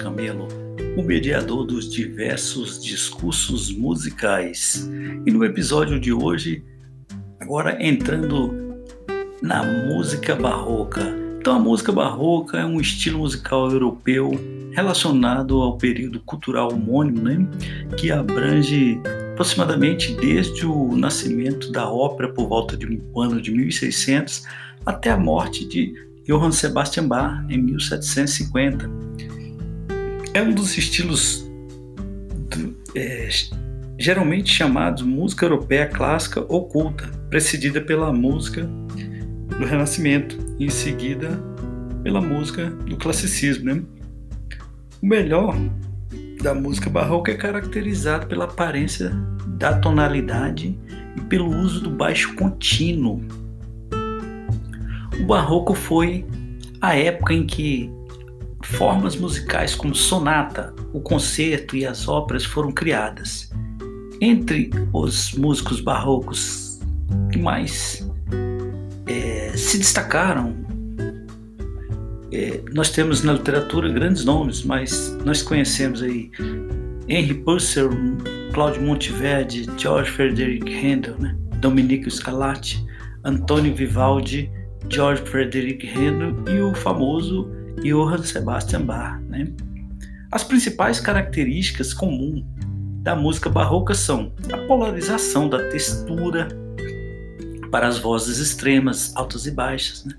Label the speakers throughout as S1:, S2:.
S1: Camelo, o mediador dos diversos discursos musicais. E no episódio de hoje, agora entrando na música barroca. Então, a música barroca é um estilo musical europeu relacionado ao período cultural homônimo, né, que abrange aproximadamente desde o nascimento da ópera por volta de ano de 1600 até a morte de Johann Sebastian Bach em 1750. É um dos estilos do, é, geralmente chamados música europeia clássica oculta, precedida pela música do Renascimento e em seguida pela música do classicismo. Né? O melhor da música barroca é caracterizado pela aparência da tonalidade e pelo uso do baixo contínuo. O barroco foi a época em que formas musicais como sonata, o concerto e as óperas foram criadas. Entre os músicos barrocos que mais é, se destacaram é, nós temos na literatura grandes nomes, mas nós conhecemos aí Henry Purcell, Claudio Monteverdi, George Frederick Handel, né? Domenico Scarlatti, Antônio Vivaldi, George Frederick Handel e o famoso Johann Sebastian Bach. Né? As principais características comuns da música barroca são a polarização da textura para as vozes extremas, altas e baixas, né?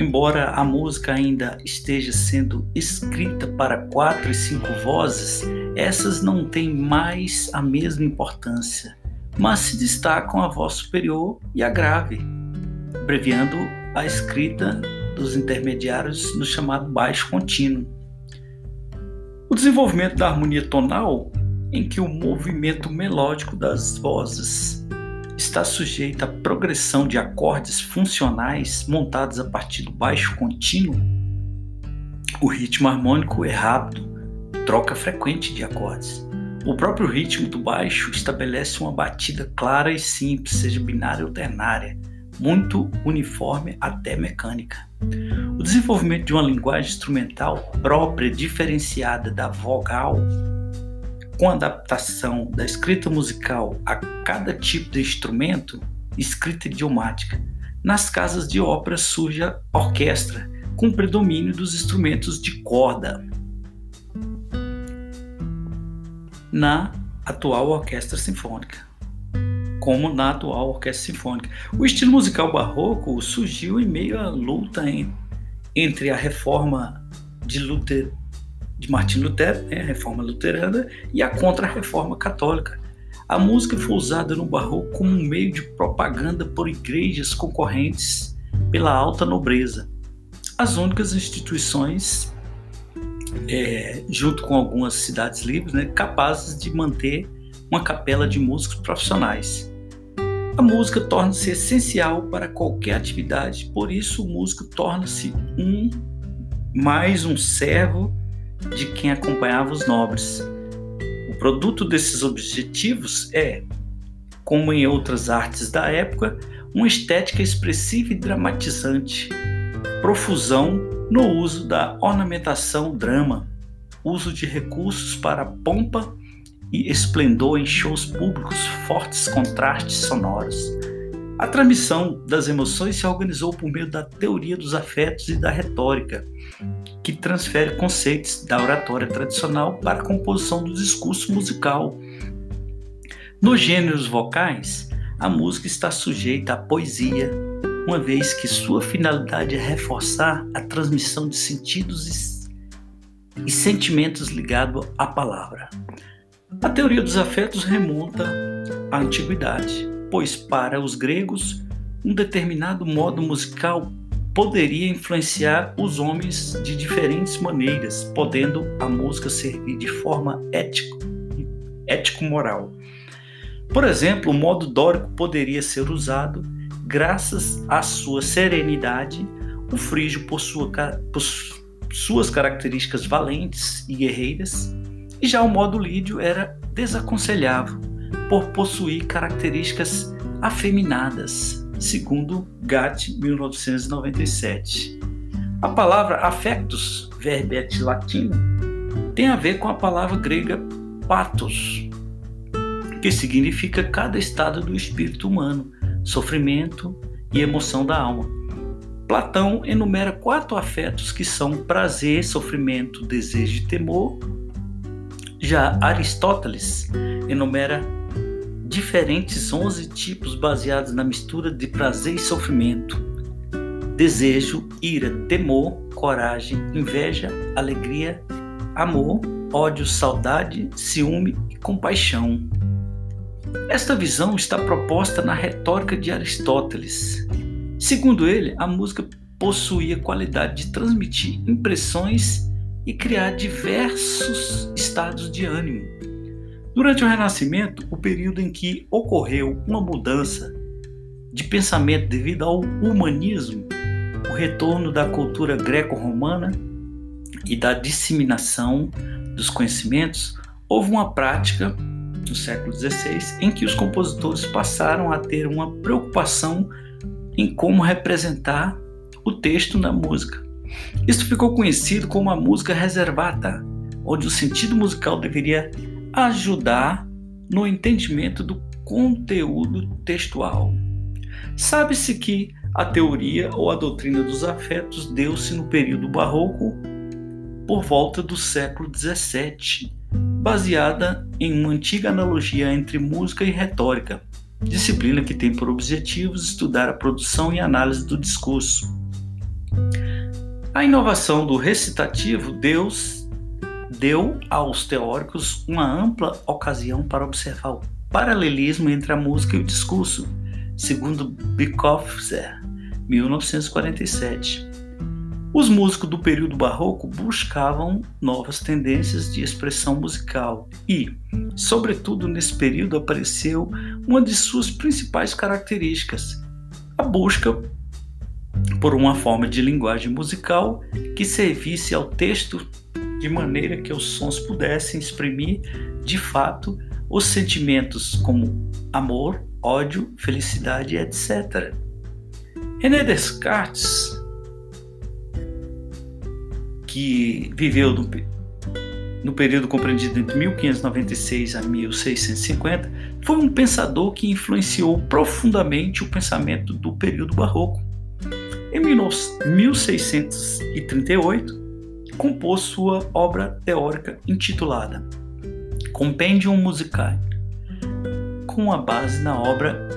S1: Embora a música ainda esteja sendo escrita para quatro e cinco vozes, essas não têm mais a mesma importância, mas se destacam a voz superior e a grave, abreviando a escrita dos intermediários no chamado baixo contínuo. O desenvolvimento da harmonia tonal, em que o movimento melódico das vozes está sujeita à progressão de acordes funcionais montados a partir do baixo contínuo, o ritmo harmônico é rápido, troca frequente de acordes. O próprio ritmo do baixo estabelece uma batida clara e simples, seja binária ou ternária, muito uniforme até mecânica. O desenvolvimento de uma linguagem instrumental própria, diferenciada da vogal, com adaptação da escrita musical a cada tipo de instrumento, escrita idiomática. Nas casas de ópera surge a orquestra, com predomínio dos instrumentos de corda. Na atual orquestra sinfônica, como na atual orquestra sinfônica. O estilo musical barroco surgiu em meio à luta em, entre a reforma de Lutero de Martin Lutero, né, a reforma luterana, e a contra-reforma católica. A música foi usada no barroco como um meio de propaganda por igrejas concorrentes pela alta nobreza. As únicas instituições, é, junto com algumas cidades livres, né, capazes de manter uma capela de músicos profissionais. A música torna-se essencial para qualquer atividade, por isso o músico torna-se um mais um servo de quem acompanhava os nobres. O produto desses objetivos é, como em outras artes da época, uma estética expressiva e dramatizante, profusão no uso da ornamentação drama, uso de recursos para pompa e esplendor em shows públicos, fortes contrastes sonoros. A transmissão das emoções se organizou por meio da teoria dos afetos e da retórica, que transfere conceitos da oratória tradicional para a composição do discurso musical. Nos gêneros vocais, a música está sujeita à poesia, uma vez que sua finalidade é reforçar a transmissão de sentidos e sentimentos ligados à palavra. A teoria dos afetos remonta à antiguidade, pois para os gregos, um determinado modo musical poderia influenciar os homens de diferentes maneiras, podendo a música servir de forma ético, ético-moral. Por exemplo, o modo dórico poderia ser usado graças à sua serenidade, o frígio por, sua, por suas características valentes e guerreiras, e já o modo lídio era desaconselhável por possuir características afeminadas, segundo Gatt, 1997. A palavra affectus, verbete latino, tem a ver com a palavra grega patos, que significa cada estado do espírito humano, sofrimento e emoção da alma. Platão enumera quatro afetos que são prazer, sofrimento, desejo e temor. Já Aristóteles enumera diferentes 11 tipos baseados na mistura de prazer e sofrimento, desejo, ira, temor, coragem, inveja, alegria, amor, ódio, saudade, ciúme e compaixão. Esta visão está proposta na retórica de Aristóteles. Segundo ele, a música possuía qualidade de transmitir impressões e criar diversos estados de ânimo. Durante o Renascimento, o período em que ocorreu uma mudança de pensamento devido ao humanismo, o retorno da cultura greco-romana e da disseminação dos conhecimentos, houve uma prática no século XVI em que os compositores passaram a ter uma preocupação em como representar o texto na música. Isso ficou conhecido como a música reservada, onde o sentido musical deveria ajudar no entendimento do conteúdo textual. Sabe-se que a teoria ou a doutrina dos afetos deu-se no período barroco por volta do século XVII, baseada em uma antiga analogia entre música e retórica, disciplina que tem por objetivos estudar a produção e análise do discurso. A inovação do recitativo Deus deu aos teóricos uma ampla ocasião para observar o paralelismo entre a música e o discurso, segundo Bicofzer, 1947. Os músicos do período barroco buscavam novas tendências de expressão musical e, sobretudo nesse período, apareceu uma de suas principais características: a busca por uma forma de linguagem musical que servisse ao texto de maneira que os sons pudessem exprimir de fato os sentimentos como amor, ódio, felicidade, etc. René Descartes que viveu no, no período compreendido entre 1596 a 1650, foi um pensador que influenciou profundamente o pensamento do período barroco. Em 1638, compôs sua obra teórica intitulada Compendium Musicae, com a base na obra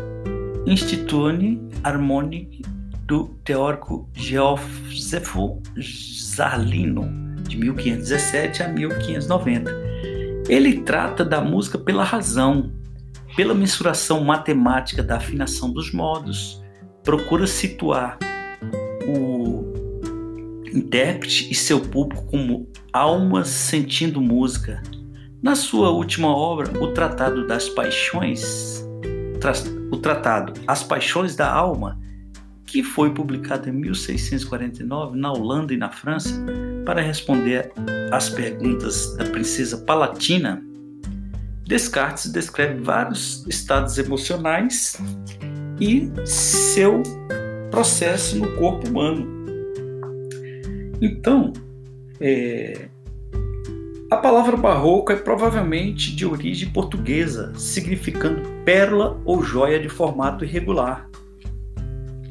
S1: Institutione Harmonicae do teórico Geófzefo Zarlino, de 1517 a 1590. Ele trata da música pela razão, pela mensuração matemática da afinação dos modos, procura situar o intérprete e seu público como almas sentindo música. Na sua última obra, o Tratado das Paixões, o Tratado As Paixões da Alma, que foi publicado em 1649 na Holanda e na França para responder às perguntas da princesa Palatina, Descartes descreve vários estados emocionais e seu processo no corpo humano. Então, é, a palavra barroco é provavelmente de origem portuguesa, significando pérola ou joia de formato irregular.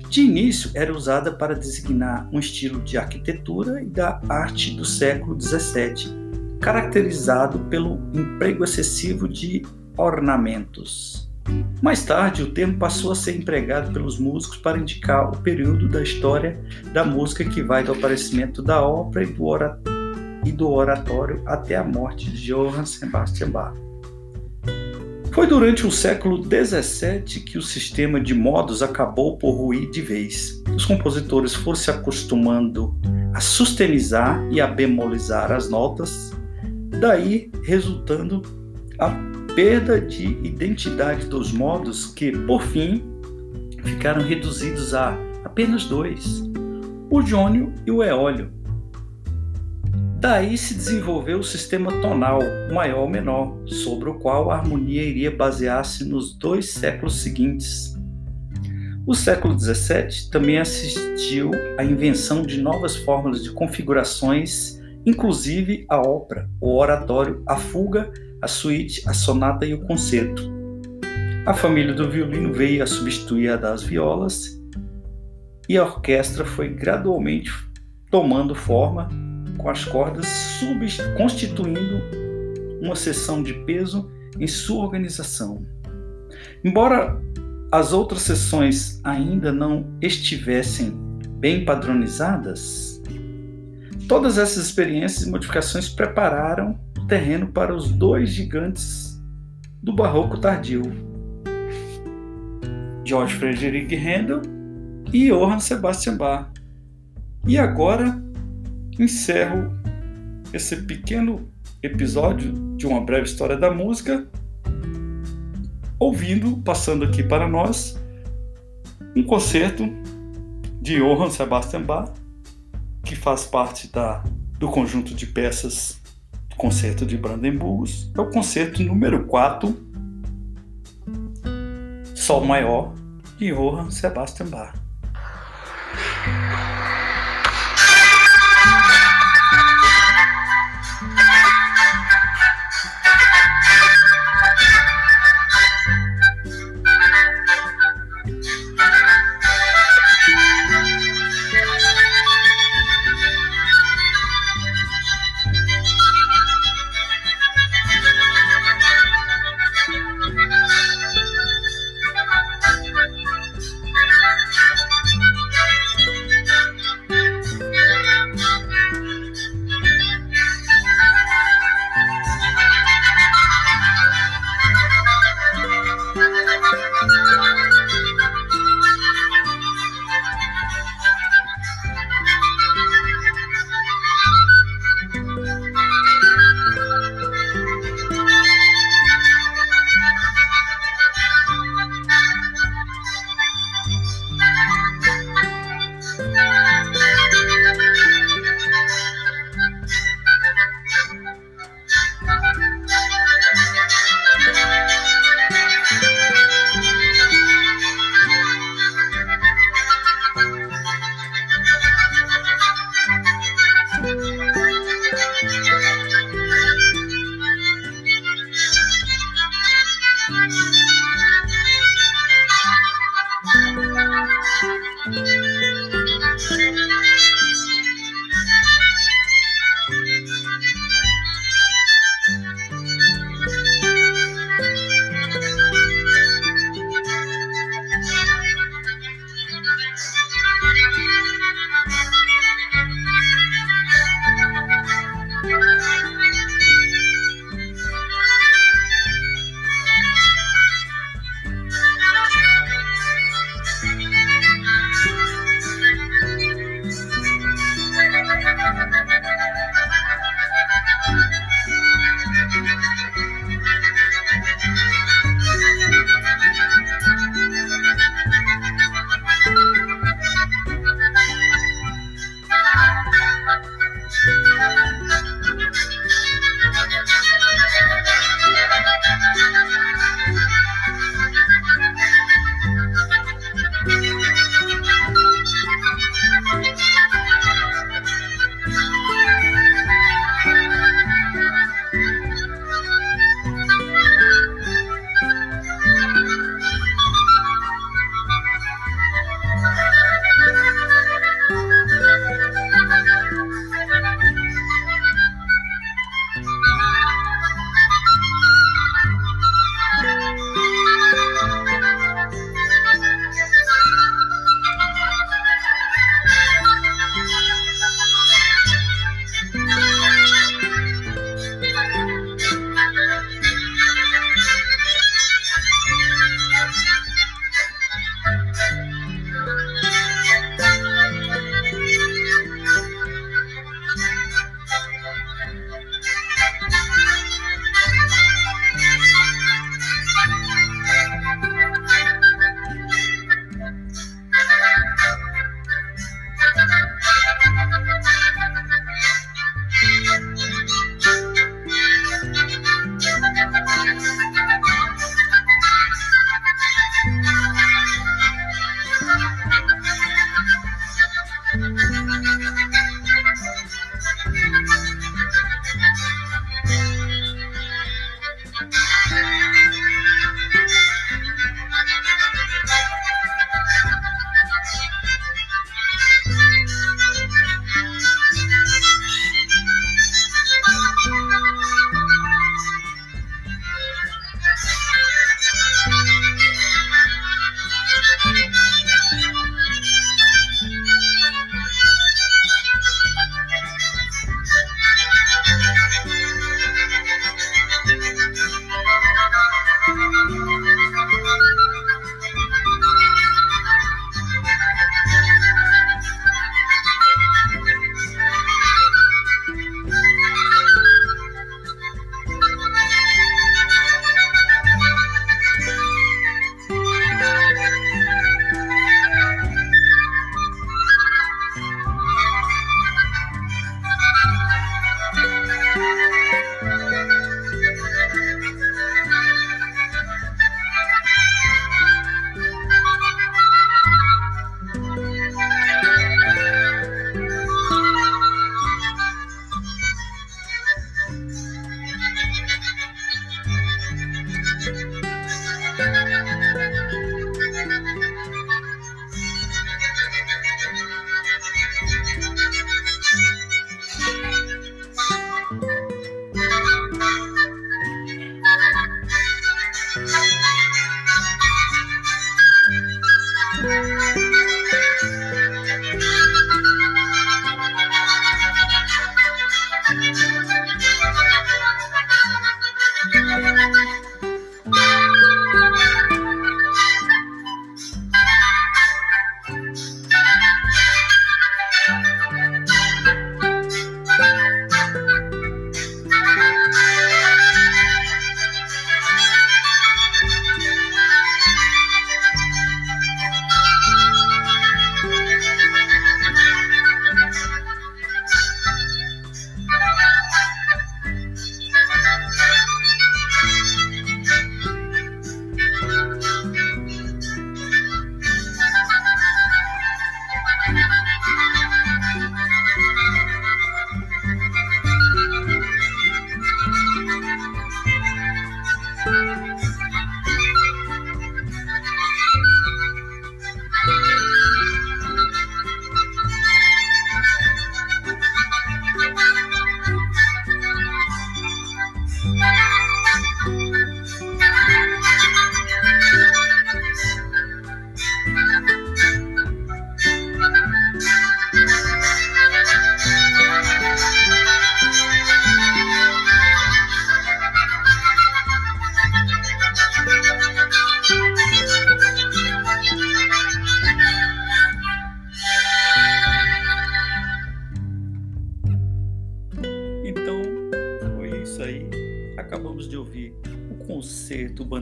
S1: De início, era usada para designar um estilo de arquitetura e da arte do século XVII, caracterizado pelo emprego excessivo de ornamentos. Mais tarde, o termo passou a ser empregado pelos músicos para indicar o período da história da música que vai do aparecimento da ópera e do oratório até a morte de Johann Sebastian Bach. Foi durante o século XVII que o sistema de modos acabou por ruir de vez. Os compositores foram se acostumando a sustenizar e a bemolizar as notas, daí resultando a perda de identidade dos modos que, por fim, ficaram reduzidos a apenas dois: o jônio e o eólio. Daí se desenvolveu o sistema tonal maior-menor, sobre o qual a harmonia iria basear-se nos dois séculos seguintes. O século XVII também assistiu à invenção de novas fórmulas de configurações inclusive a ópera, o oratório, a fuga, a suíte, a sonata e o concerto. A família do violino veio a substituir a das violas e a orquestra foi gradualmente tomando forma com as cordas constituindo uma seção de peso em sua organização. Embora as outras seções ainda não estivessem bem padronizadas, todas essas experiências e modificações prepararam terreno para os dois gigantes do barroco tardio, George Frederick Handel e Johann Sebastian Bach. E agora encerro esse pequeno episódio de uma breve história da música, ouvindo, passando aqui para nós, um concerto de Johann Sebastian Bach, que faz parte da, do conjunto de peças Concerto de Brandenburgos. É o concerto número 4, Sol Maior, de Johann Sebastian Bach.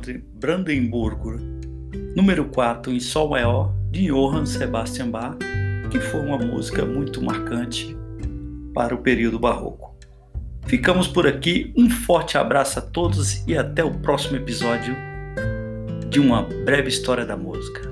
S1: Concerto Brandenburgo número 4 em Sol maior de Johann Sebastian Bach, que foi uma música muito marcante para o período barroco. Ficamos por aqui, um forte abraço a todos e até o próximo episódio de uma breve história da música.